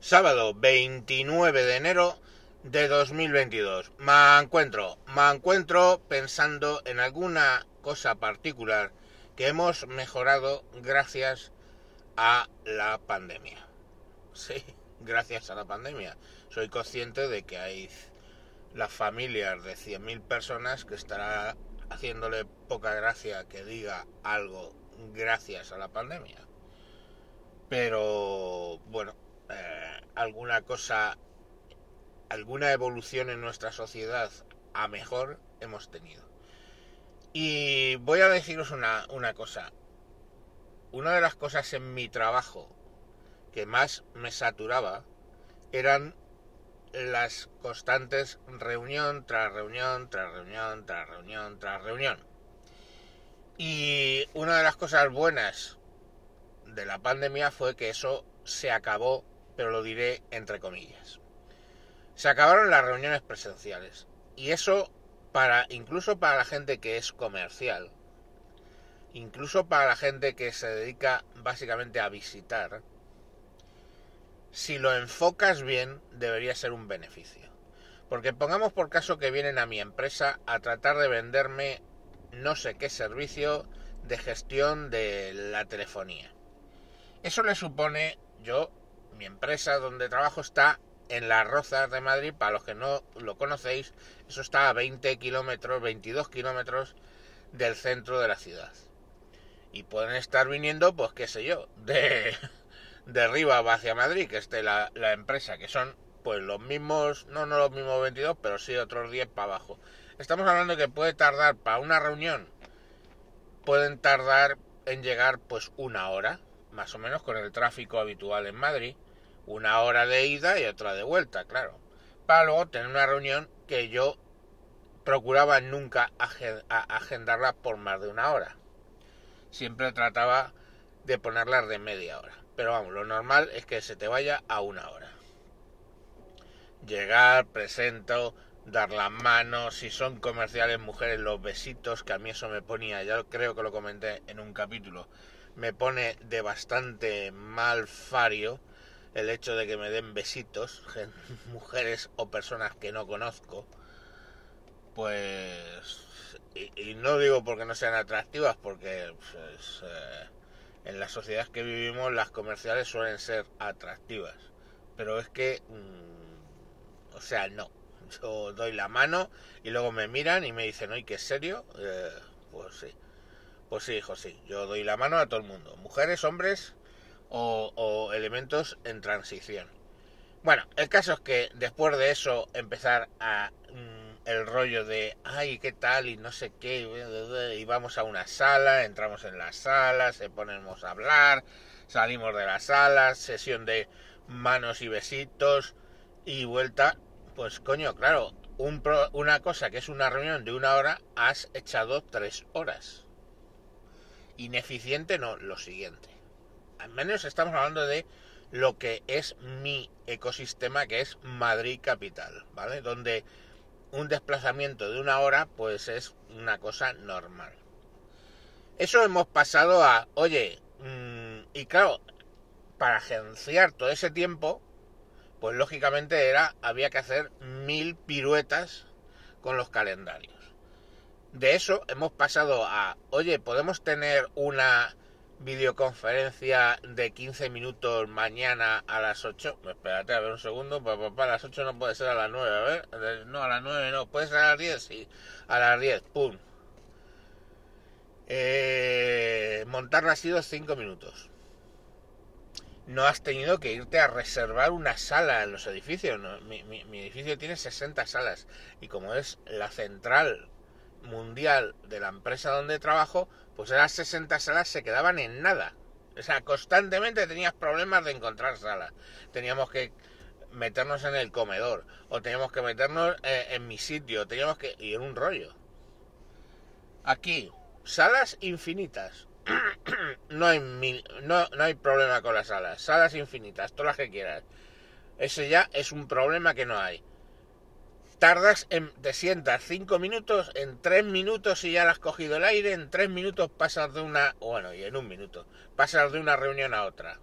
sábado 29 de enero de 2022. Me encuentro, me encuentro pensando en alguna cosa particular que hemos mejorado gracias a la pandemia. Sí, gracias a la pandemia. Soy consciente de que hay las familias de 100.000 personas que estará haciéndole poca gracia que diga algo gracias a la pandemia. Pero bueno, eh, alguna cosa, alguna evolución en nuestra sociedad a mejor hemos tenido. Y voy a deciros una, una cosa. Una de las cosas en mi trabajo que más me saturaba eran las constantes reunión tras reunión, tras reunión, tras reunión, tras reunión. Y una de las cosas buenas de la pandemia fue que eso se acabó pero lo diré entre comillas. Se acabaron las reuniones presenciales y eso para incluso para la gente que es comercial, incluso para la gente que se dedica básicamente a visitar, si lo enfocas bien debería ser un beneficio. Porque pongamos por caso que vienen a mi empresa a tratar de venderme no sé qué servicio de gestión de la telefonía. Eso le supone, yo mi empresa donde trabajo está en las Rozas de Madrid, para los que no lo conocéis, eso está a 20 kilómetros, 22 kilómetros del centro de la ciudad. Y pueden estar viniendo, pues qué sé yo, de, de arriba hacia Madrid, que esté la, la empresa, que son pues los mismos, no, no los mismos 22, pero sí otros 10 para abajo. Estamos hablando que puede tardar para una reunión, pueden tardar en llegar pues una hora, más o menos con el tráfico habitual en Madrid una hora de ida y otra de vuelta, claro. Para luego tener una reunión que yo procuraba nunca agendarla por más de una hora. Siempre trataba de ponerla de media hora. Pero vamos, lo normal es que se te vaya a una hora. Llegar, presento, dar las manos, si son comerciales mujeres, los besitos, que a mí eso me ponía, ya creo que lo comenté en un capítulo, me pone de bastante mal fario el hecho de que me den besitos, mujeres o personas que no conozco, pues... Y, no digo porque no sean atractivas, porque pues, eh, en la sociedad que vivimos las comerciales suelen ser atractivas. Pero es que... Mm, o sea, no. Yo doy la mano y luego me miran y me dicen, oye, ¿qué es serio? Eh, pues sí. Pues sí, hijo, sí. Yo doy la mano a todo el mundo. Mujeres, hombres, o, elementos en transición. Bueno, el caso es que después de eso empezar a mm, el rollo de ay qué tal y no sé qué y vamos a una sala, entramos en la sala, se ponemos a hablar, salimos de la sala, sesión de manos y besitos y vuelta, pues coño, claro, un una cosa que es una reunión de una hora has echado tres horas. Ineficiente no, lo siguiente al menos estamos hablando de lo que es mi ecosistema, que es Madrid Capital, ¿vale? Donde un desplazamiento de una hora, pues es una cosa normal. Eso hemos pasado a, oye, mm, y claro, para agenciar todo ese tiempo, pues lógicamente era, había que hacer mil piruetas con los calendarios. De eso hemos pasado a, oye, podemos tener una videoconferencia de 15 minutos mañana a las 8. Espérate, a ver un segundo. Papá, a las 8 no puede ser a las 9. A ver, no, a las 9 no. ¿Puede ser a las 10? Sí, a las 10. Pum. Eh, montarla ha sido 5 minutos. No has tenido que irte a reservar una sala en los edificios. Mi, mi edificio tiene 60 salas. Y como es la central mundial de la empresa donde trabajo, pues las 60 salas se quedaban en nada. O sea, constantemente tenías problemas de encontrar salas. Teníamos que meternos en el comedor, o teníamos que meternos eh, en mi sitio, teníamos que... y en un rollo. Aquí, salas infinitas. no, hay no, no hay problema con las salas. Salas infinitas, todas las que quieras. Ese ya es un problema que no hay tardas en, te sientas cinco minutos, en tres minutos y ya has cogido el aire, en tres minutos pasas de una, bueno, y en un minuto, pasas de una reunión a otra.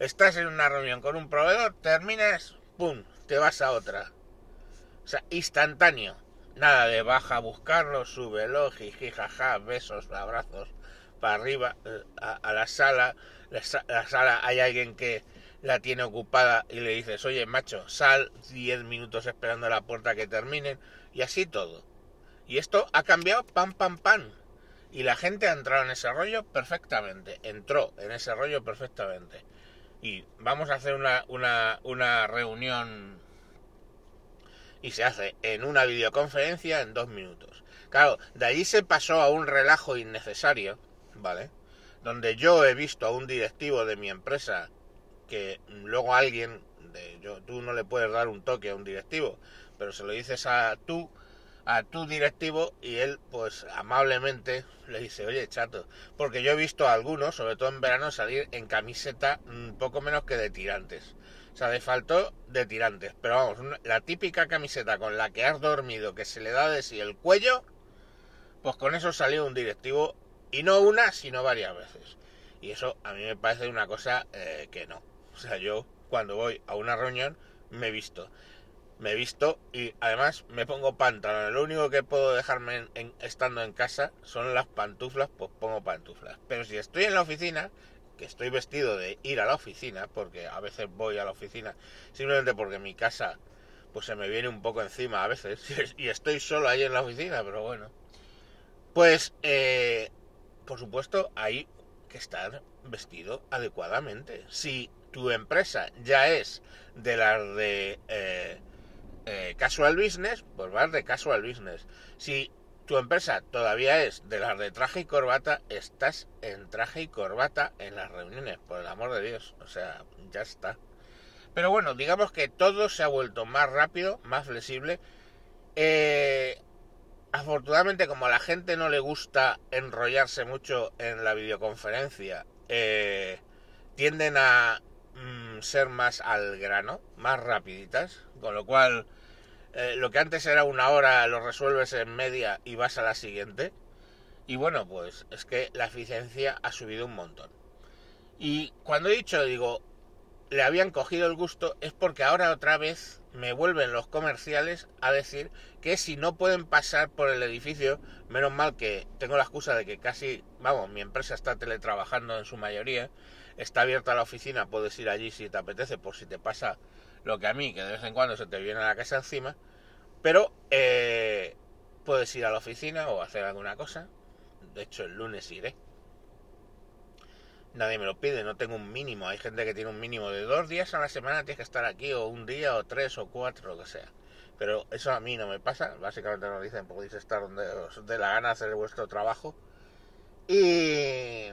estás en una reunión con un proveedor, terminas, ¡pum!, te vas a otra. O sea, instantáneo. Nada de baja a buscarlo, súbelo, jiji, jaja, besos, abrazos, para arriba, eh, a, la sala. La, la, sala hay alguien que la tiene ocupada y le dices, oye, macho, sal 10 minutos esperando a la puerta que terminen, y así todo. Y esto ha cambiado pam, pam, pam. Y la gente ha entrado en ese rollo perfectamente. Entró en ese rollo perfectamente. Y vamos a hacer una, una, una reunión y se hace en una videoconferencia en dos minutos. Claro, de allí se pasó a un relajo innecesario, ¿vale? Donde yo he visto a un directivo de mi empresa que luego alguien, de, yo, tú no le puedes dar un toque a un directivo, pero se lo dices a tú, a tu directivo y él pues amablemente le dice, oye chato, porque yo he visto a algunos, sobre todo en verano, salir en camiseta poco menos que de tirantes. O sea, de faltó de tirantes. Pero vamos, la típica camiseta con la que has dormido, que se le da de sí el cuello, pues con eso salió un directivo, y no una, sino varias veces. Y eso a mí me parece una cosa eh, que no. O sea, yo cuando voy a una reunión me visto me visto y además me pongo pantalones. Lo único que puedo dejarme en, estando en casa son las pantuflas, pues pongo pantuflas. Pero si estoy en la oficina, que estoy vestido de ir a la oficina, porque a veces voy a la oficina simplemente porque mi casa pues se me viene un poco encima a veces y estoy solo ahí en la oficina, pero bueno. Pues, eh, por supuesto, hay que estar vestido adecuadamente. Si tu empresa ya es de las de... Eh, eh, casual business, pues vas de casual business. Si tu empresa todavía es de las de traje y corbata, estás en traje y corbata en las reuniones, por el amor de Dios. O sea, ya está. Pero bueno, digamos que todo se ha vuelto más rápido, más flexible. Eh, afortunadamente, como a la gente no le gusta enrollarse mucho en la videoconferencia, tienden a ser más al grano, más rapiditas, con lo cual eh, lo que antes era una hora lo resuelves en media y vas a la siguiente. Y bueno, pues es que la eficiencia ha subido un montón. Y cuando he dicho, digo, le habían cogido el gusto, es porque ahora otra vez me vuelven los comerciales a decir que si no pueden pasar por el edificio, menos mal que tengo la excusa de que casi, vamos, mi empresa está teletrabajando en su mayoría, está abierta la oficina, puedes ir allí si te apetece, por si te pasa lo que a mí, que de vez en cuando se te viene a la casa encima, pero eh, puedes ir a la oficina o hacer alguna cosa. De hecho, el lunes iré. Nadie me lo pide, no tengo un mínimo. Hay gente que tiene un mínimo de dos días a la semana, tienes que estar aquí, o un día, o tres, o cuatro, lo que sea. Pero eso a mí no me pasa. Básicamente nos dicen, podéis estar donde os dé la gana hacer vuestro trabajo. Y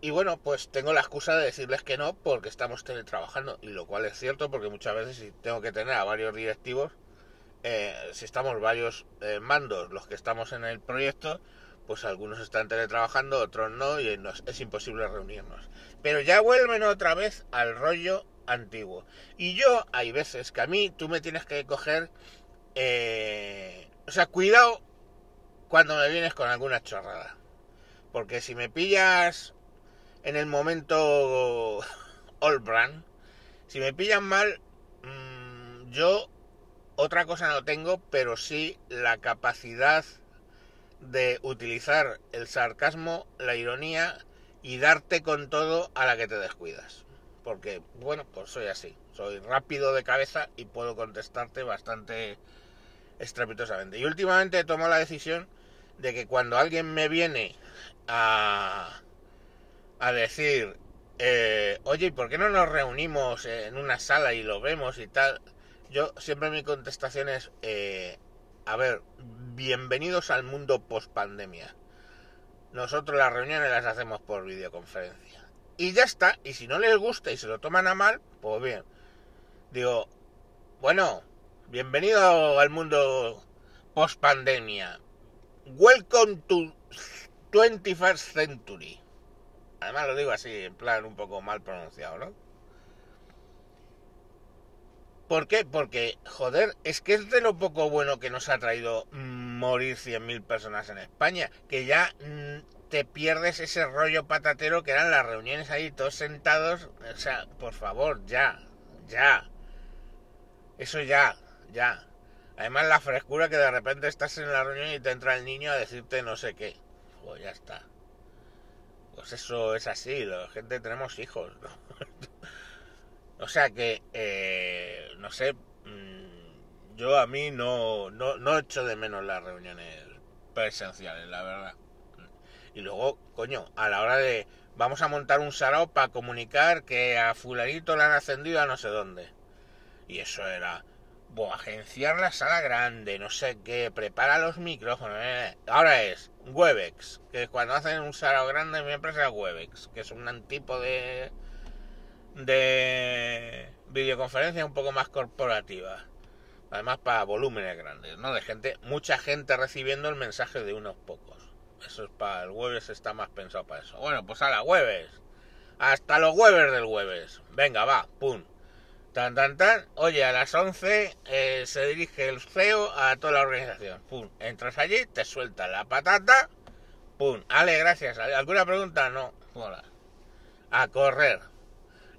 y bueno, pues tengo la excusa de decirles que no porque estamos teletrabajando, y lo cual es cierto porque muchas veces si tengo que tener a varios directivos, eh, si estamos varios eh, mandos los que estamos en el proyecto, pues algunos están teletrabajando, otros no, y es imposible reunirnos. Pero ya vuelven otra vez al rollo antiguo. Y yo, hay veces que a mí tú me tienes que coger... Eh, o sea, cuidado cuando me vienes con alguna chorrada. Porque si me pillas en el momento All Brand. Si me pillan mal, mm, yo otra cosa no tengo, pero sí la capacidad de utilizar el sarcasmo, la ironía y darte con todo a la que te descuidas. Porque, bueno, pues soy así. Soy rápido de cabeza y puedo contestarte bastante estrepitosamente. Y últimamente he tomado la decisión de que cuando alguien me viene a a decir, eh, oye, ¿y por qué no nos reunimos en una sala y lo vemos y tal? Yo siempre mi contestación es, eh, a ver, bienvenidos al mundo post pandemia. Nosotros las reuniones las hacemos por videoconferencia. Y ya está, y si no les gusta y se lo toman a mal, pues bien. Digo, bueno, bienvenido al mundo post pandemia. Welcome to 21st century. Además lo digo así, en plan un poco mal pronunciado, ¿no? ¿Por qué? Porque, joder, es que es de lo poco bueno que nos ha traído morir 100.000 personas en España, que ya mm, te pierdes ese rollo patatero que eran las reuniones ahí todos sentados. O sea, por favor, ya, ya. Eso ya, ya. Además la frescura que de repente estás en la reunión y te entra el niño a decirte no sé qué. Pues ya está. Pues eso es así, la gente tenemos hijos. ¿no? o sea que, eh, no sé, mm, yo a mí no, no, no echo de menos las reuniones presenciales, la verdad. Y luego, coño, a la hora de vamos a montar un sarao para comunicar que a fulanito le han ascendido a no sé dónde. Y eso era, agenciar la sala grande, no sé qué, prepara los micrófonos. eh. Ahora es Webex, que cuando hacen un sarao grande mi empresa es Webex, que es un tipo de de videoconferencia un poco más corporativa. Además para volúmenes grandes, ¿no? De gente, mucha gente recibiendo el mensaje de unos pocos. Eso es para el jueves, está más pensado para eso. Bueno, pues a la jueves. Hasta los jueves del jueves. Venga, va, pum. Tan, tan, tan. Oye, a las 11 eh, se dirige el CEO a toda la organización. Pum. Entras allí, te suelta la patata. Pum. Ale, gracias. ¿Alguna pregunta? No. Hola. A correr.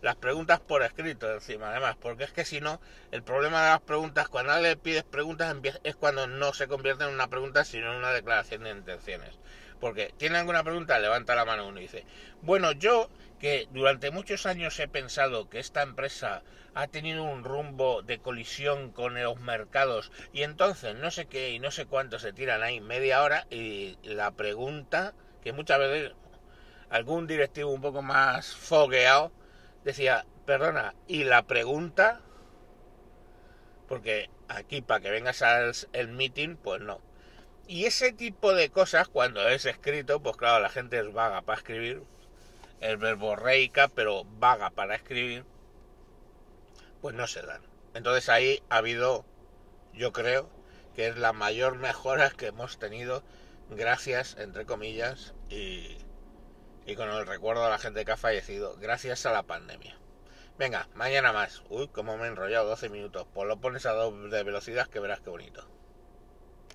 Las preguntas por escrito encima, además, porque es que si no, el problema de las preguntas, cuando le pides preguntas, es cuando no se convierte en una pregunta, sino en una declaración de intenciones. Porque tiene alguna pregunta, levanta la mano uno y dice, bueno, yo que durante muchos años he pensado que esta empresa ha tenido un rumbo de colisión con los mercados y entonces no sé qué y no sé cuánto se tiran ahí media hora y la pregunta que muchas veces algún directivo un poco más fogueado decía, perdona, ¿y la pregunta? Porque aquí para que vengas al el meeting, pues no. Y ese tipo de cosas, cuando es escrito, pues claro, la gente es vaga para escribir, el verbo reica, pero vaga para escribir, pues no se dan. Entonces ahí ha habido, yo creo, que es la mayor mejora que hemos tenido gracias, entre comillas, y, y con el recuerdo a la gente que ha fallecido, gracias a la pandemia. Venga, mañana más. Uy, cómo me he enrollado 12 minutos. Pues lo pones a doble velocidad que verás qué bonito.